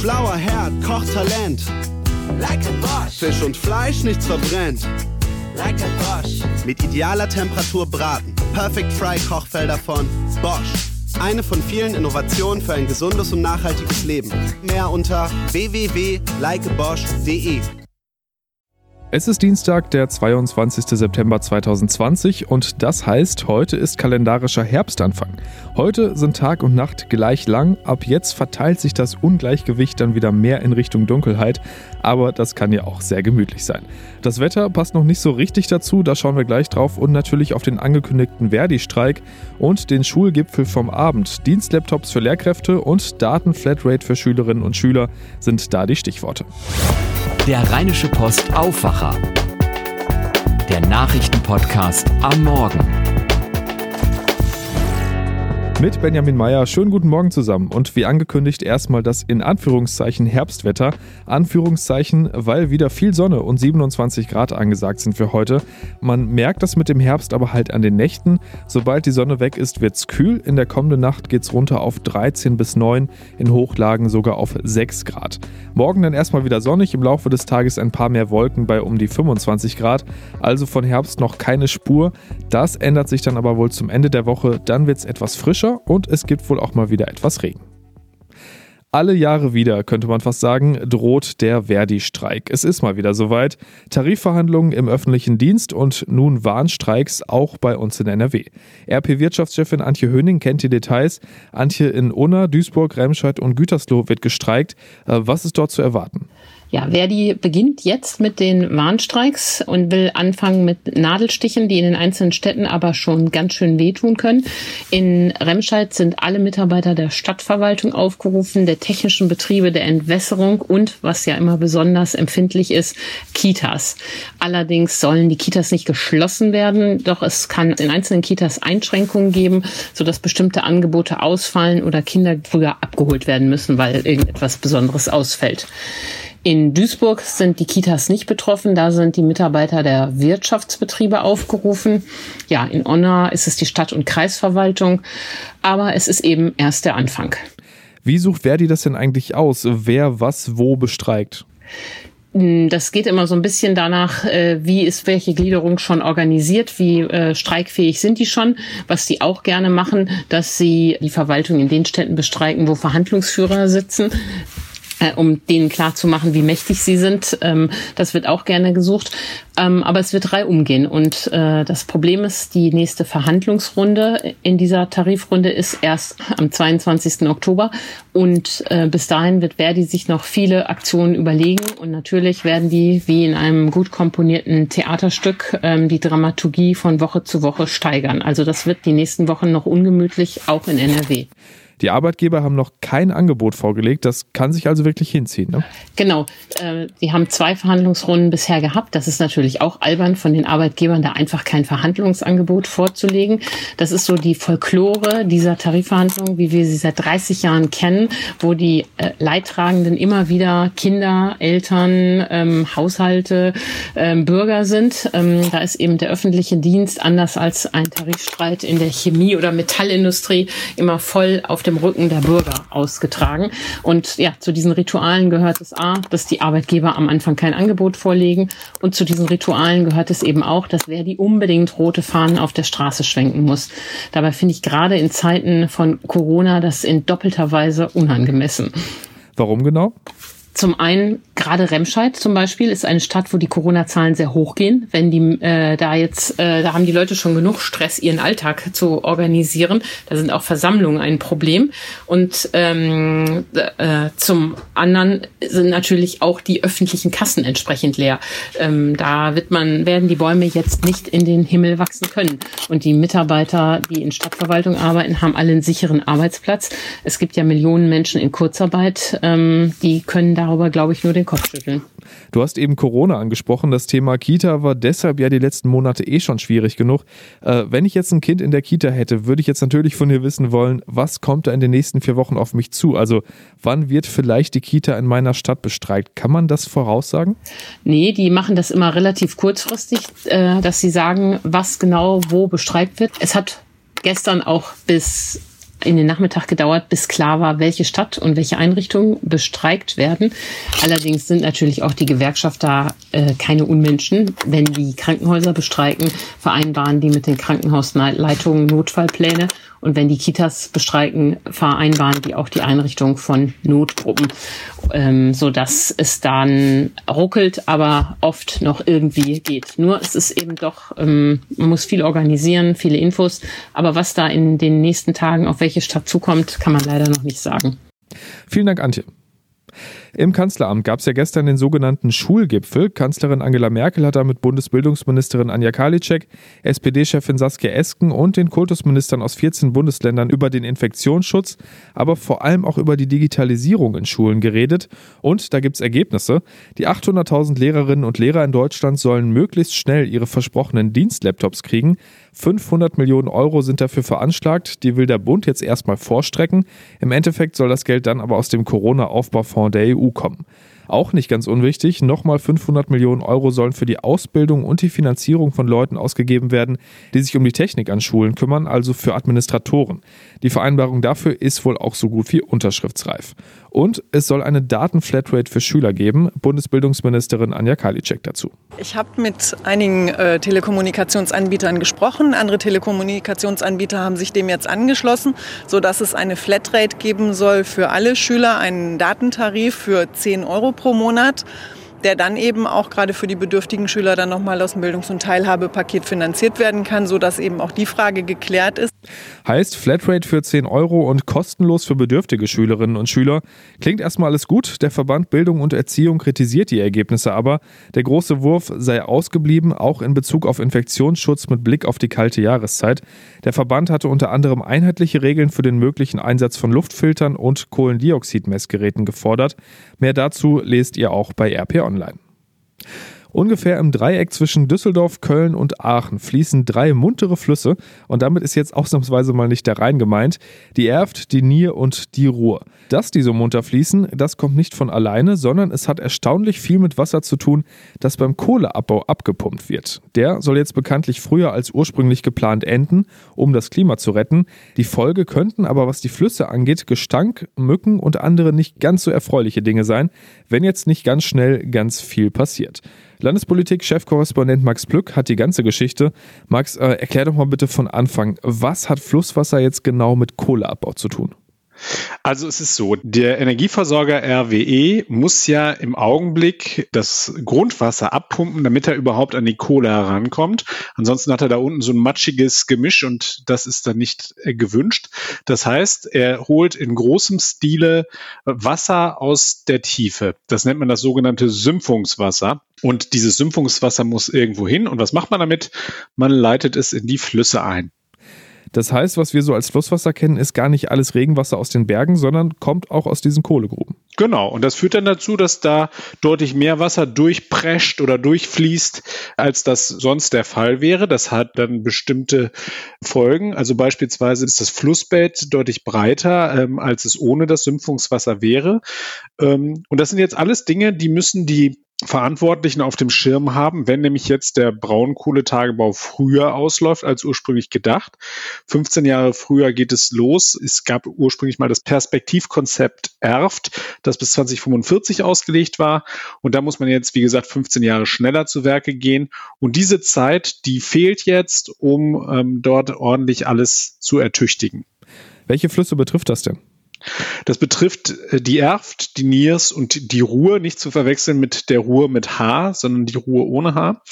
Schlauer Herd, kocht Talent. Like a Bosch. Fisch und Fleisch, nichts verbrennt. Like a Bosch. Mit idealer Temperatur braten. Perfect Fry Kochfelder von Bosch. Eine von vielen Innovationen für ein gesundes und nachhaltiges Leben. Mehr unter www.likeabosch.de. Es ist Dienstag, der 22. September 2020 und das heißt, heute ist kalendarischer Herbstanfang. Heute sind Tag und Nacht gleich lang, ab jetzt verteilt sich das Ungleichgewicht dann wieder mehr in Richtung Dunkelheit, aber das kann ja auch sehr gemütlich sein. Das Wetter passt noch nicht so richtig dazu, da schauen wir gleich drauf und natürlich auf den angekündigten Verdi-Streik und den Schulgipfel vom Abend. Dienstlaptops für Lehrkräfte und Datenflatrate für Schülerinnen und Schüler sind da die Stichworte. Der Rheinische Post Aufwacher. Der Nachrichtenpodcast am Morgen. Mit Benjamin Meyer, schönen guten Morgen zusammen. Und wie angekündigt, erstmal das in Anführungszeichen Herbstwetter. Anführungszeichen, weil wieder viel Sonne und 27 Grad angesagt sind für heute. Man merkt das mit dem Herbst aber halt an den Nächten. Sobald die Sonne weg ist, wird's kühl. In der kommenden Nacht geht's runter auf 13 bis 9, in Hochlagen sogar auf 6 Grad. Morgen dann erstmal wieder sonnig, im Laufe des Tages ein paar mehr Wolken bei um die 25 Grad. Also von Herbst noch keine Spur. Das ändert sich dann aber wohl zum Ende der Woche. Dann wird's etwas frischer und es gibt wohl auch mal wieder etwas Regen. Alle Jahre wieder, könnte man fast sagen, droht der Verdi-Streik. Es ist mal wieder soweit. Tarifverhandlungen im öffentlichen Dienst und nun Warnstreiks auch bei uns in NRW. RP-Wirtschaftschefin Antje Höning kennt die Details. Antje in Unna, Duisburg, Remscheid und Gütersloh wird gestreikt. Äh, was ist dort zu erwarten? Ja, Verdi beginnt jetzt mit den Warnstreiks und will anfangen mit Nadelstichen, die in den einzelnen Städten aber schon ganz schön wehtun können. In Remscheid sind alle Mitarbeiter der Stadtverwaltung aufgerufen, der technischen Betriebe, der Entwässerung und, was ja immer besonders empfindlich ist, Kitas. Allerdings sollen die Kitas nicht geschlossen werden, doch es kann in einzelnen Kitas Einschränkungen geben, sodass bestimmte Angebote ausfallen oder Kinder früher abgeholt werden müssen, weil irgendetwas Besonderes ausfällt. In Duisburg sind die Kitas nicht betroffen. Da sind die Mitarbeiter der Wirtschaftsbetriebe aufgerufen. Ja, in Onna ist es die Stadt- und Kreisverwaltung. Aber es ist eben erst der Anfang. Wie sucht Verdi das denn eigentlich aus? Wer was wo bestreikt? Das geht immer so ein bisschen danach, äh, wie ist welche Gliederung schon organisiert, wie äh, streikfähig sind die schon. Was die auch gerne machen, dass sie die Verwaltung in den Städten bestreiken, wo Verhandlungsführer sitzen äh, um denen klarzumachen, wie mächtig sie sind. Ähm, das wird auch gerne gesucht. Ähm, aber es wird drei umgehen. Und äh, das Problem ist, die nächste Verhandlungsrunde in dieser Tarifrunde ist erst am 22. Oktober. Und äh, bis dahin wird Verdi sich noch viele Aktionen überlegen. Und natürlich werden die, wie in einem gut komponierten Theaterstück, ähm, die Dramaturgie von Woche zu Woche steigern. Also das wird die nächsten Wochen noch ungemütlich, auch in NRW. Die Arbeitgeber haben noch kein Angebot vorgelegt. Das kann sich also wirklich hinziehen. Ne? Genau. Äh, sie haben zwei Verhandlungsrunden bisher gehabt. Das ist natürlich auch albern von den Arbeitgebern, da einfach kein Verhandlungsangebot vorzulegen. Das ist so die Folklore dieser Tarifverhandlungen, wie wir sie seit 30 Jahren kennen, wo die äh, Leidtragenden immer wieder Kinder, Eltern, ähm, Haushalte, ähm, Bürger sind. Ähm, da ist eben der öffentliche Dienst anders als ein Tarifstreit in der Chemie- oder Metallindustrie immer voll auf dem Rücken der Bürger ausgetragen. Und ja, zu diesen Ritualen gehört es A, dass die Arbeitgeber am Anfang kein Angebot vorlegen. Und zu diesen Ritualen gehört es eben auch, dass wer die unbedingt rote Fahnen auf der Straße schwenken muss. Dabei finde ich gerade in Zeiten von Corona das in doppelter Weise unangemessen. Warum genau? Zum einen, gerade Remscheid zum Beispiel ist eine Stadt, wo die Corona-Zahlen sehr hoch gehen. Wenn die äh, da jetzt, äh, da haben die Leute schon genug Stress, ihren Alltag zu organisieren. Da sind auch Versammlungen ein Problem. Und ähm, äh, zum anderen sind natürlich auch die öffentlichen Kassen entsprechend leer. Ähm, da wird man, werden die Bäume jetzt nicht in den Himmel wachsen können. Und die Mitarbeiter, die in Stadtverwaltung arbeiten, haben alle einen sicheren Arbeitsplatz. Es gibt ja Millionen Menschen in Kurzarbeit, ähm, die können da darüber, glaube ich, nur den Kopf schütteln. Du hast eben Corona angesprochen. Das Thema Kita war deshalb ja die letzten Monate eh schon schwierig genug. Äh, wenn ich jetzt ein Kind in der Kita hätte, würde ich jetzt natürlich von dir wissen wollen, was kommt da in den nächsten vier Wochen auf mich zu? Also wann wird vielleicht die Kita in meiner Stadt bestreikt? Kann man das voraussagen? Nee, die machen das immer relativ kurzfristig, äh, dass sie sagen, was genau wo bestreikt wird. Es hat gestern auch bis in den Nachmittag gedauert, bis klar war, welche Stadt und welche Einrichtungen bestreikt werden. Allerdings sind natürlich auch die Gewerkschafter äh, keine Unmenschen. Wenn die Krankenhäuser bestreiken, vereinbaren die mit den Krankenhausleitungen Notfallpläne und wenn die Kitas bestreiken, vereinbaren die auch die Einrichtung von Notgruppen, ähm, so dass es dann ruckelt, aber oft noch irgendwie geht. Nur es ist eben doch, ähm, man muss viel organisieren, viele Infos, aber was da in den nächsten Tagen auf welche Stadt zukommt, kann man leider noch nicht sagen. Vielen Dank, Antje. Im Kanzleramt gab es ja gestern den sogenannten Schulgipfel. Kanzlerin Angela Merkel hat da mit Bundesbildungsministerin Anja Karliczek, SPD-Chefin Saskia Esken und den Kultusministern aus 14 Bundesländern über den Infektionsschutz, aber vor allem auch über die Digitalisierung in Schulen geredet. Und da gibt es Ergebnisse. Die 800.000 Lehrerinnen und Lehrer in Deutschland sollen möglichst schnell ihre versprochenen Dienstlaptops kriegen. 500 Millionen Euro sind dafür veranschlagt. Die will der Bund jetzt erstmal vorstrecken. Im Endeffekt soll das Geld dann aber aus dem Corona-Aufbaufonds der EU kommen. Auch nicht ganz unwichtig, nochmal 500 Millionen Euro sollen für die Ausbildung und die Finanzierung von Leuten ausgegeben werden, die sich um die Technik an Schulen kümmern, also für Administratoren. Die Vereinbarung dafür ist wohl auch so gut wie unterschriftsreif. Und es soll eine Datenflatrate für Schüler geben. Bundesbildungsministerin Anja Karliczek dazu. Ich habe mit einigen äh, Telekommunikationsanbietern gesprochen. Andere Telekommunikationsanbieter haben sich dem jetzt angeschlossen, sodass es eine Flatrate geben soll für alle Schüler, einen Datentarif für 10 Euro pro Monat der dann eben auch gerade für die bedürftigen Schüler dann nochmal aus dem Bildungs- und Teilhabepaket finanziert werden kann, sodass eben auch die Frage geklärt ist. Heißt Flatrate für 10 Euro und kostenlos für bedürftige Schülerinnen und Schüler. Klingt erstmal alles gut. Der Verband Bildung und Erziehung kritisiert die Ergebnisse aber. Der große Wurf sei ausgeblieben, auch in Bezug auf Infektionsschutz mit Blick auf die kalte Jahreszeit. Der Verband hatte unter anderem einheitliche Regeln für den möglichen Einsatz von Luftfiltern und Kohlendioxidmessgeräten gefordert. Mehr dazu lest ihr auch bei RP Online. Ungefähr im Dreieck zwischen Düsseldorf, Köln und Aachen fließen drei muntere Flüsse und damit ist jetzt ausnahmsweise mal nicht der Rhein gemeint, die Erft, die Nier und die Ruhr. Dass die so munter fließen, das kommt nicht von alleine, sondern es hat erstaunlich viel mit Wasser zu tun, das beim Kohleabbau abgepumpt wird. Der soll jetzt bekanntlich früher als ursprünglich geplant enden, um das Klima zu retten. Die Folge könnten aber, was die Flüsse angeht, Gestank, Mücken und andere nicht ganz so erfreuliche Dinge sein, wenn jetzt nicht ganz schnell ganz viel passiert. Landespolitik-Chefkorrespondent Max Plück hat die ganze Geschichte. Max, äh, erklär doch mal bitte von Anfang, was hat Flusswasser jetzt genau mit Kohleabbau zu tun? Also es ist so, der Energieversorger RWE muss ja im Augenblick das Grundwasser abpumpen, damit er überhaupt an die Kohle herankommt. Ansonsten hat er da unten so ein matschiges Gemisch und das ist dann nicht äh, gewünscht. Das heißt, er holt in großem Stile Wasser aus der Tiefe. Das nennt man das sogenannte Sümpfungswasser. Und dieses Sümpfungswasser muss irgendwo hin. Und was macht man damit? Man leitet es in die Flüsse ein. Das heißt, was wir so als Flusswasser kennen, ist gar nicht alles Regenwasser aus den Bergen, sondern kommt auch aus diesen Kohlegruben. Genau, und das führt dann dazu, dass da deutlich mehr Wasser durchprescht oder durchfließt, als das sonst der Fall wäre. Das hat dann bestimmte Folgen. Also beispielsweise ist das Flussbett deutlich breiter, ähm, als es ohne das Sümpfungswasser wäre. Ähm, und das sind jetzt alles Dinge, die müssen die Verantwortlichen auf dem Schirm haben, wenn nämlich jetzt der Braunkohletagebau früher ausläuft als ursprünglich gedacht. 15 Jahre früher geht es los. Es gab ursprünglich mal das Perspektivkonzept Erft, das bis 2045 ausgelegt war. Und da muss man jetzt, wie gesagt, 15 Jahre schneller zu Werke gehen. Und diese Zeit, die fehlt jetzt, um ähm, dort ordentlich alles zu ertüchtigen. Welche Flüsse betrifft das denn? Das betrifft äh, die Erft, die Niers und die Ruhr, nicht zu verwechseln mit der Ruhr mit H, sondern die Ruhr ohne H.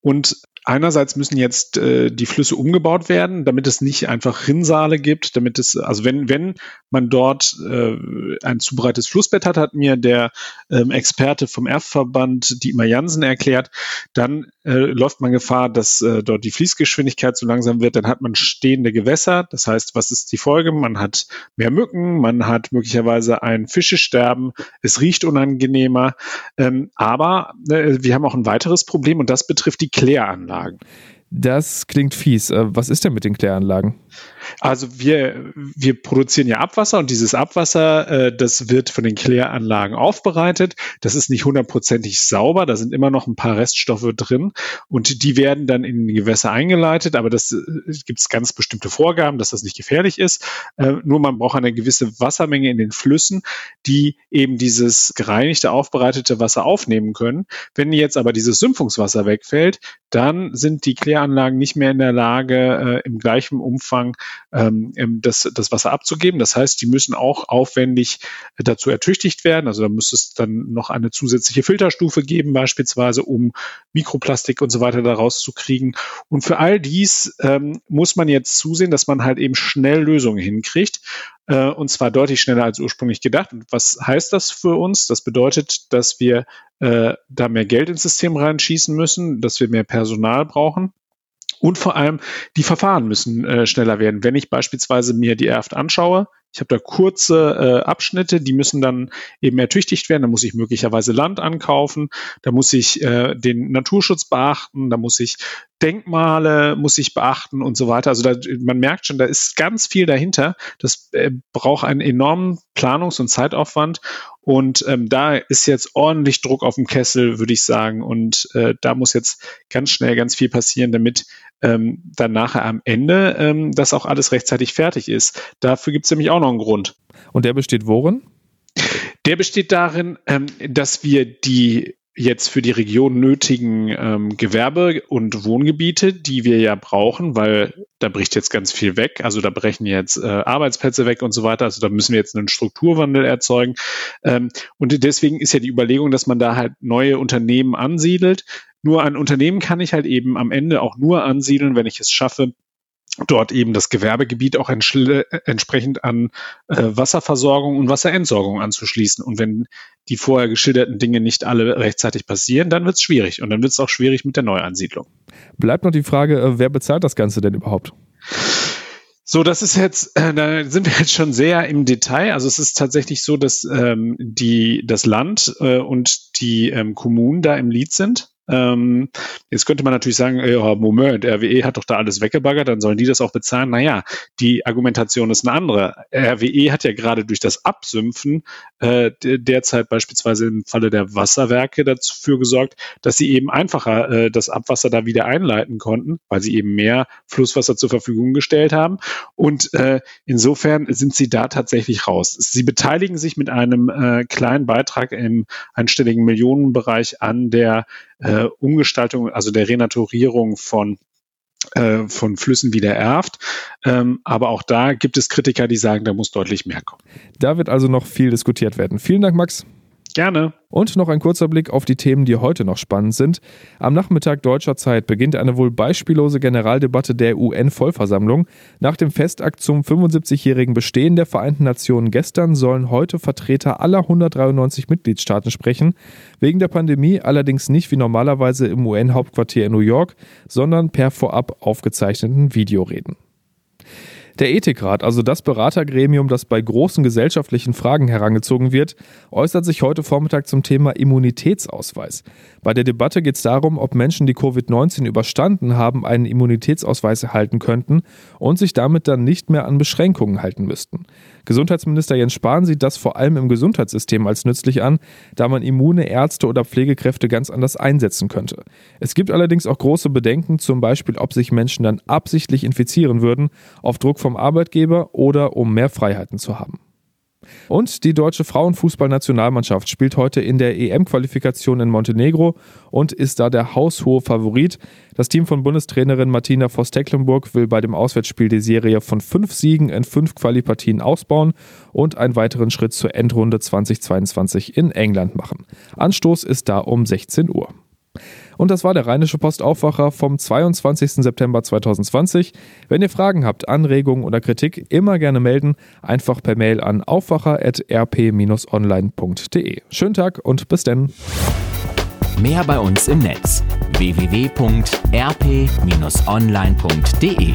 Und einerseits müssen jetzt äh, die Flüsse umgebaut werden, damit es nicht einfach Rinnsale gibt, damit es, also wenn, wenn man dort äh, ein zu breites Flussbett hat, hat mir der ähm, Experte vom Erfverband, Dietmar Jansen, erklärt, dann äh, läuft man Gefahr, dass äh, dort die Fließgeschwindigkeit zu langsam wird, dann hat man stehende Gewässer. Das heißt, was ist die Folge? Man hat mehr Mücken, man hat möglicherweise ein Fischesterben, es riecht unangenehmer, ähm, aber äh, wir haben auch ein weiteres Problem und das betrifft die Kläranlage. Fragen. Das klingt fies. Äh, was ist denn mit den Kläranlagen? Also wir, wir produzieren ja Abwasser und dieses Abwasser, äh, das wird von den Kläranlagen aufbereitet. Das ist nicht hundertprozentig sauber, da sind immer noch ein paar Reststoffe drin und die werden dann in die Gewässer eingeleitet, aber das äh, gibt es ganz bestimmte Vorgaben, dass das nicht gefährlich ist. Nur man braucht eine gewisse Wassermenge in den Flüssen, die eben dieses gereinigte, aufbereitete Wasser aufnehmen können. Wenn jetzt aber dieses Sümpfungswasser wegfällt, dann sind die Kläranlagen nicht mehr in der Lage, äh, im gleichen Umfang ähm, das, das Wasser abzugeben. Das heißt, die müssen auch aufwendig dazu ertüchtigt werden. Also da müsste es dann noch eine zusätzliche Filterstufe geben, beispielsweise, um Mikroplastik und so weiter daraus zu kriegen. Und für all dies ähm, muss man jetzt zusehen, dass man halt eben schnell Lösungen hinkriegt äh, und zwar deutlich schneller als ursprünglich gedacht. Und was heißt das für uns? Das bedeutet, dass wir äh, da mehr Geld ins System reinschießen müssen, dass wir mehr Personal brauchen. Und vor allem die Verfahren müssen äh, schneller werden. Wenn ich beispielsweise mir die Erft anschaue, ich habe da kurze äh, Abschnitte, die müssen dann eben ertüchtigt werden. Da muss ich möglicherweise Land ankaufen, da muss ich äh, den Naturschutz beachten, da muss ich Denkmale muss ich beachten und so weiter. Also da, man merkt schon, da ist ganz viel dahinter. Das äh, braucht einen enormen Planungs- und Zeitaufwand. Und ähm, da ist jetzt ordentlich Druck auf dem Kessel, würde ich sagen. Und äh, da muss jetzt ganz schnell ganz viel passieren, damit ähm, dann nachher am Ende ähm, das auch alles rechtzeitig fertig ist. Dafür gibt es nämlich auch noch einen Grund. Und der besteht worin? Der besteht darin, ähm, dass wir die jetzt für die Region nötigen ähm, Gewerbe- und Wohngebiete, die wir ja brauchen, weil da bricht jetzt ganz viel weg. Also da brechen jetzt äh, Arbeitsplätze weg und so weiter. Also da müssen wir jetzt einen Strukturwandel erzeugen. Ähm, und deswegen ist ja die Überlegung, dass man da halt neue Unternehmen ansiedelt. Nur ein Unternehmen kann ich halt eben am Ende auch nur ansiedeln, wenn ich es schaffe, dort eben das Gewerbegebiet auch entsprechend an äh, Wasserversorgung und Wasserentsorgung anzuschließen. Und wenn die vorher geschilderten Dinge nicht alle rechtzeitig passieren, dann wird es schwierig. Und dann wird es auch schwierig mit der Neuansiedlung. Bleibt noch die Frage, äh, wer bezahlt das Ganze denn überhaupt? So, das ist jetzt, äh, da sind wir jetzt schon sehr im Detail. Also es ist tatsächlich so, dass ähm, die, das Land äh, und die ähm, Kommunen da im Lied sind. Ähm, jetzt könnte man natürlich sagen, ja, Moment, RWE hat doch da alles weggebaggert, dann sollen die das auch bezahlen. Naja, die Argumentation ist eine andere. RWE hat ja gerade durch das Absümpfen äh, derzeit beispielsweise im Falle der Wasserwerke dafür gesorgt, dass sie eben einfacher äh, das Abwasser da wieder einleiten konnten, weil sie eben mehr Flusswasser zur Verfügung gestellt haben. Und äh, insofern sind sie da tatsächlich raus. Sie beteiligen sich mit einem äh, kleinen Beitrag im einstelligen Millionenbereich an der äh, Umgestaltung, also der Renaturierung von äh, von Flüssen wieder erft. Ähm, aber auch da gibt es Kritiker, die sagen, da muss deutlich mehr kommen. Da wird also noch viel diskutiert werden. Vielen Dank, Max. Gerne. Und noch ein kurzer Blick auf die Themen, die heute noch spannend sind. Am Nachmittag deutscher Zeit beginnt eine wohl beispiellose Generaldebatte der UN-Vollversammlung. Nach dem Festakt zum 75-jährigen Bestehen der Vereinten Nationen gestern sollen heute Vertreter aller 193 Mitgliedstaaten sprechen. Wegen der Pandemie allerdings nicht wie normalerweise im UN-Hauptquartier in New York, sondern per vorab aufgezeichneten Videoreden. Der Ethikrat, also das Beratergremium, das bei großen gesellschaftlichen Fragen herangezogen wird, äußert sich heute Vormittag zum Thema Immunitätsausweis. Bei der Debatte geht es darum, ob Menschen, die Covid-19 überstanden haben, einen Immunitätsausweis erhalten könnten und sich damit dann nicht mehr an Beschränkungen halten müssten. Gesundheitsminister Jens Spahn sieht das vor allem im Gesundheitssystem als nützlich an, da man immune Ärzte oder Pflegekräfte ganz anders einsetzen könnte. Es gibt allerdings auch große Bedenken, zum Beispiel, ob sich Menschen dann absichtlich infizieren würden, auf Druck vom Arbeitgeber oder um mehr Freiheiten zu haben. Und die deutsche Frauenfußballnationalmannschaft spielt heute in der EM-Qualifikation in Montenegro und ist da der haushohe Favorit. Das Team von Bundestrainerin Martina Voss-Tecklenburg will bei dem Auswärtsspiel die Serie von fünf Siegen in fünf Qualipartien ausbauen und einen weiteren Schritt zur Endrunde 2022 in England machen. Anstoß ist da um 16 Uhr. Und das war der Rheinische Postaufwacher vom 22. September 2020. Wenn ihr Fragen habt, Anregungen oder Kritik, immer gerne melden. Einfach per Mail an aufwacher.rp-online.de. Schönen Tag und bis denn. Mehr bei uns im Netz www.rp-online.de